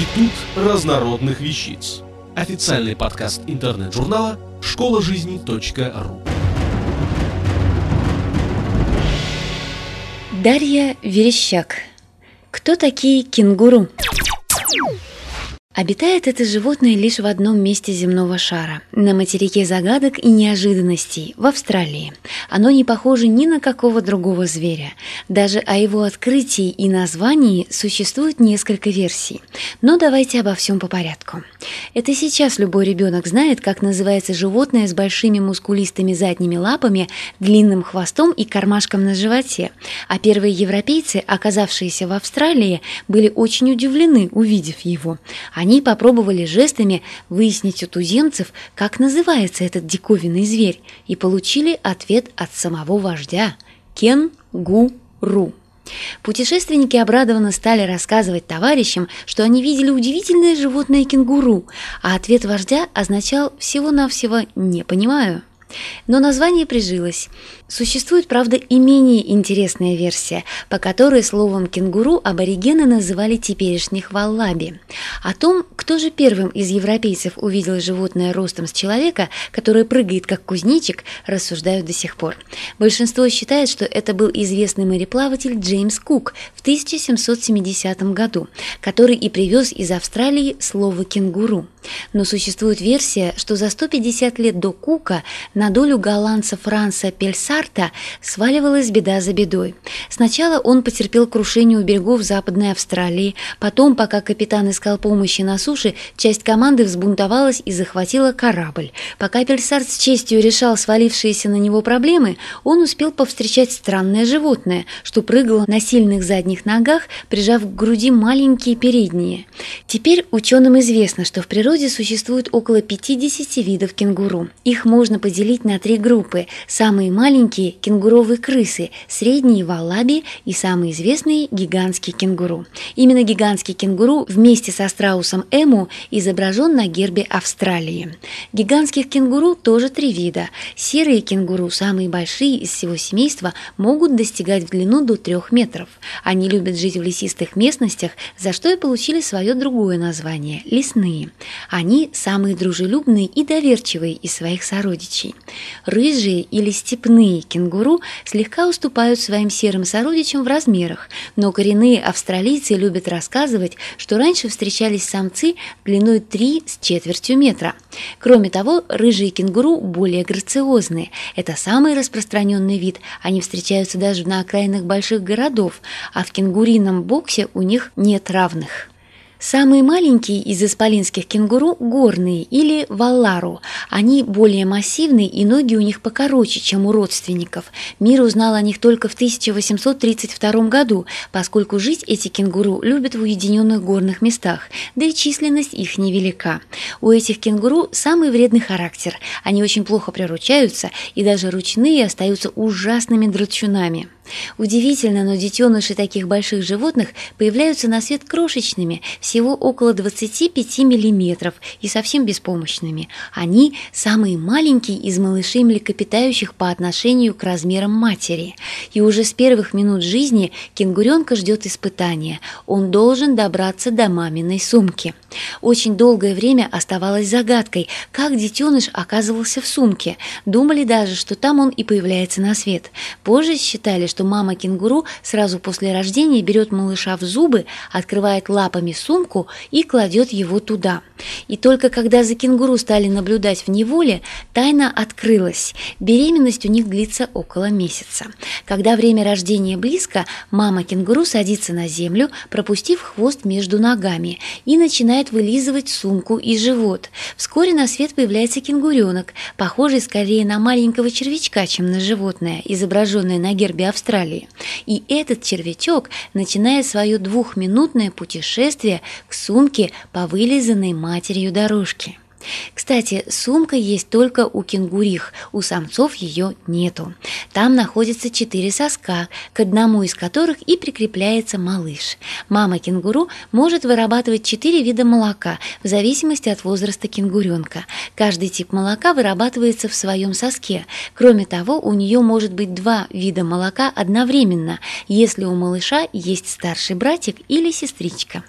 Институт разнородных вещиц. Официальный подкаст интернет-журнала школа жизни.ру. Дарья Верещак. Кто такие кенгуру? Обитает это животное лишь в одном месте земного шара – на материке загадок и неожиданностей, в Австралии. Оно не похоже ни на какого другого зверя. Даже о его открытии и названии существует несколько версий. Но давайте обо всем по порядку. Это сейчас любой ребенок знает, как называется животное с большими мускулистыми задними лапами, длинным хвостом и кармашком на животе. А первые европейцы, оказавшиеся в Австралии, были очень удивлены, увидев его. Они они попробовали жестами выяснить у туземцев, как называется этот диковинный зверь, и получили ответ от самого вождя – кенгуру. Путешественники обрадованно стали рассказывать товарищам, что они видели удивительное животное кенгуру, а ответ вождя означал всего-навсего «не понимаю». Но название прижилось. Существует, правда, и менее интересная версия, по которой словом «кенгуру» аборигены называли теперешних валлаби. О том, кто же первым из европейцев увидел животное ростом с человека, которое прыгает как кузнечик, рассуждают до сих пор. Большинство считает, что это был известный мореплаватель Джеймс Кук в 1770 году, который и привез из Австралии слово «кенгуру». Но существует версия, что за 150 лет до Кука на долю голландца Франца Пельсарта сваливалась беда за бедой. Сначала он потерпел крушение у берегов Западной Австралии, потом, пока капитан искал помощи на суше, часть команды взбунтовалась и захватила корабль. Пока Пельсарт с честью решал свалившиеся на него проблемы, он успел повстречать странное животное, что прыгало на сильных задних ногах, прижав к груди маленькие передние. Теперь ученым известно, что в природе существует около 50 видов кенгуру. Их можно поделить на три группы. Самые маленькие – кенгуровые крысы, средние – валаби и самые известные – гигантские кенгуру. Именно гигантский кенгуру вместе со страусом эму изображен на гербе Австралии. Гигантских кенгуру тоже три вида. Серые кенгуру, самые большие из всего семейства, могут достигать в длину до 3 метров. Они любят жить в лесистых местностях, за что и получили свое другое название – лесные. Они самые дружелюбные и доверчивые из своих сородичей. Рыжие или степные кенгуру слегка уступают своим серым сородичам в размерах, но коренные австралийцы любят рассказывать, что раньше встречались самцы длиной 3 с четвертью метра. Кроме того, рыжие кенгуру более грациозные. Это самый распространенный вид. Они встречаются даже на окраинах больших городов, а в кенгурином боксе у них нет равных. Самые маленькие из исполинских кенгуру – горные или валлару. Они более массивные и ноги у них покороче, чем у родственников. Мир узнал о них только в 1832 году, поскольку жить эти кенгуру любят в уединенных горных местах, да и численность их невелика. У этих кенгуру самый вредный характер. Они очень плохо приручаются, и даже ручные остаются ужасными драчунами. Удивительно, но детеныши таких больших животных появляются на свет крошечными, всего около 25 миллиметров и совсем беспомощными. Они самые маленькие из малышей млекопитающих по отношению к размерам матери. И уже с первых минут жизни кенгуренка ждет испытания. Он должен добраться до маминой сумки. Очень долгое время оставалось загадкой, как детеныш оказывался в сумке. Думали даже, что там он и появляется на свет. Позже считали, что мама кенгуру сразу после рождения берет малыша в зубы, открывает лапами сумку и кладет его туда. И только когда за кенгуру стали наблюдать в неволе, тайна открылась. Беременность у них длится около месяца. Когда время рождения близко, мама кенгуру садится на землю, пропустив хвост между ногами, и начинает начинает вылизывать сумку и живот. Вскоре на свет появляется кенгуренок, похожий скорее на маленького червячка, чем на животное, изображенное на гербе Австралии. И этот червячок начинает свое двухминутное путешествие к сумке по вылизанной матерью дорожке. Кстати, сумка есть только у кенгурих, у самцов ее нету. Там находится четыре соска, к одному из которых и прикрепляется малыш. Мама кенгуру может вырабатывать четыре вида молока в зависимости от возраста кенгуренка. Каждый тип молока вырабатывается в своем соске. Кроме того, у нее может быть два вида молока одновременно, если у малыша есть старший братик или сестричка.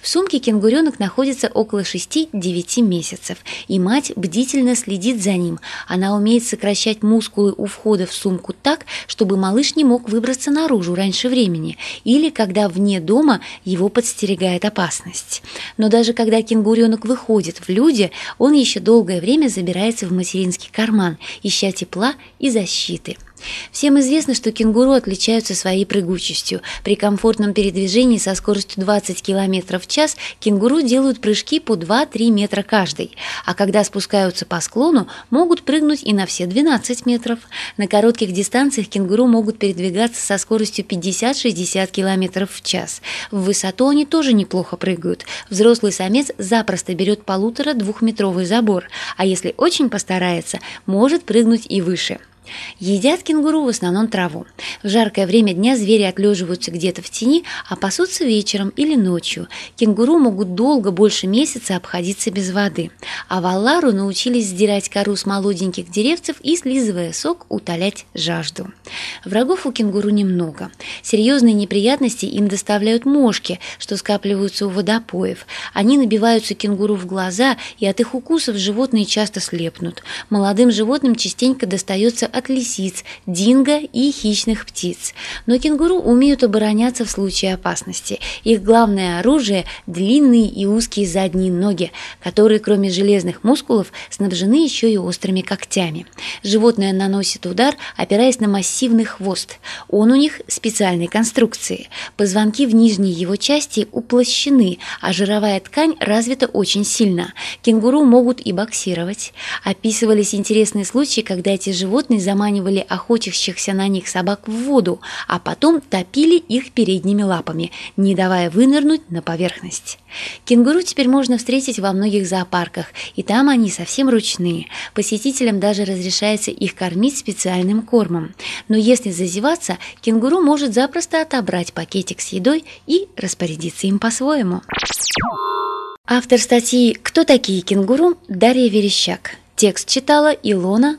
В сумке кенгуренок находится около 6-9 месяцев, и мать бдительно следит за ним. Она умеет сокращать мускулы у входа в сумку так, чтобы малыш не мог выбраться наружу раньше времени, или когда вне дома его подстерегает опасность. Но даже когда кенгуренок выходит в люди, он еще долгое время забирается в материнский карман, ища тепла и защиты. Всем известно, что кенгуру отличаются своей прыгучестью. При комфортном передвижении со скоростью 20 км в час кенгуру делают прыжки по 2-3 метра каждый, а когда спускаются по склону, могут прыгнуть и на все 12 метров. На коротких дистанциях кенгуру могут передвигаться со скоростью 50-60 км в час. В высоту они тоже неплохо прыгают. Взрослый самец запросто берет полутора-двухметровый забор, а если очень постарается, может прыгнуть и выше. Едят кенгуру в основном траву. В жаркое время дня звери отлеживаются где-то в тени, а пасутся вечером или ночью. Кенгуру могут долго, больше месяца обходиться без воды. А валлару научились сдирать кору с молоденьких деревцев и, слизывая сок, утолять жажду. Врагов у кенгуру немного. Серьезные неприятности им доставляют мошки, что скапливаются у водопоев. Они набиваются кенгуру в глаза, и от их укусов животные часто слепнут. Молодым животным частенько достается от лисиц, динго и хищных птиц. Но кенгуру умеют обороняться в случае опасности. Их главное оружие – длинные и узкие задние ноги, которые, кроме железных мускулов, снабжены еще и острыми когтями. Животное наносит удар, опираясь на массивный хвост. Он у них специальной конструкции. Позвонки в нижней его части уплощены, а жировая ткань развита очень сильно. Кенгуру могут и боксировать. Описывались интересные случаи, когда эти животные заманивали охотящихся на них собак в воду, а потом топили их передними лапами, не давая вынырнуть на поверхность. Кенгуру теперь можно встретить во многих зоопарках, и там они совсем ручные. Посетителям даже разрешается их кормить специальным кормом. Но если зазеваться, кенгуру может запросто отобрать пакетик с едой и распорядиться им по-своему. Автор статьи «Кто такие кенгуру?» Дарья Верещак. Текст читала Илона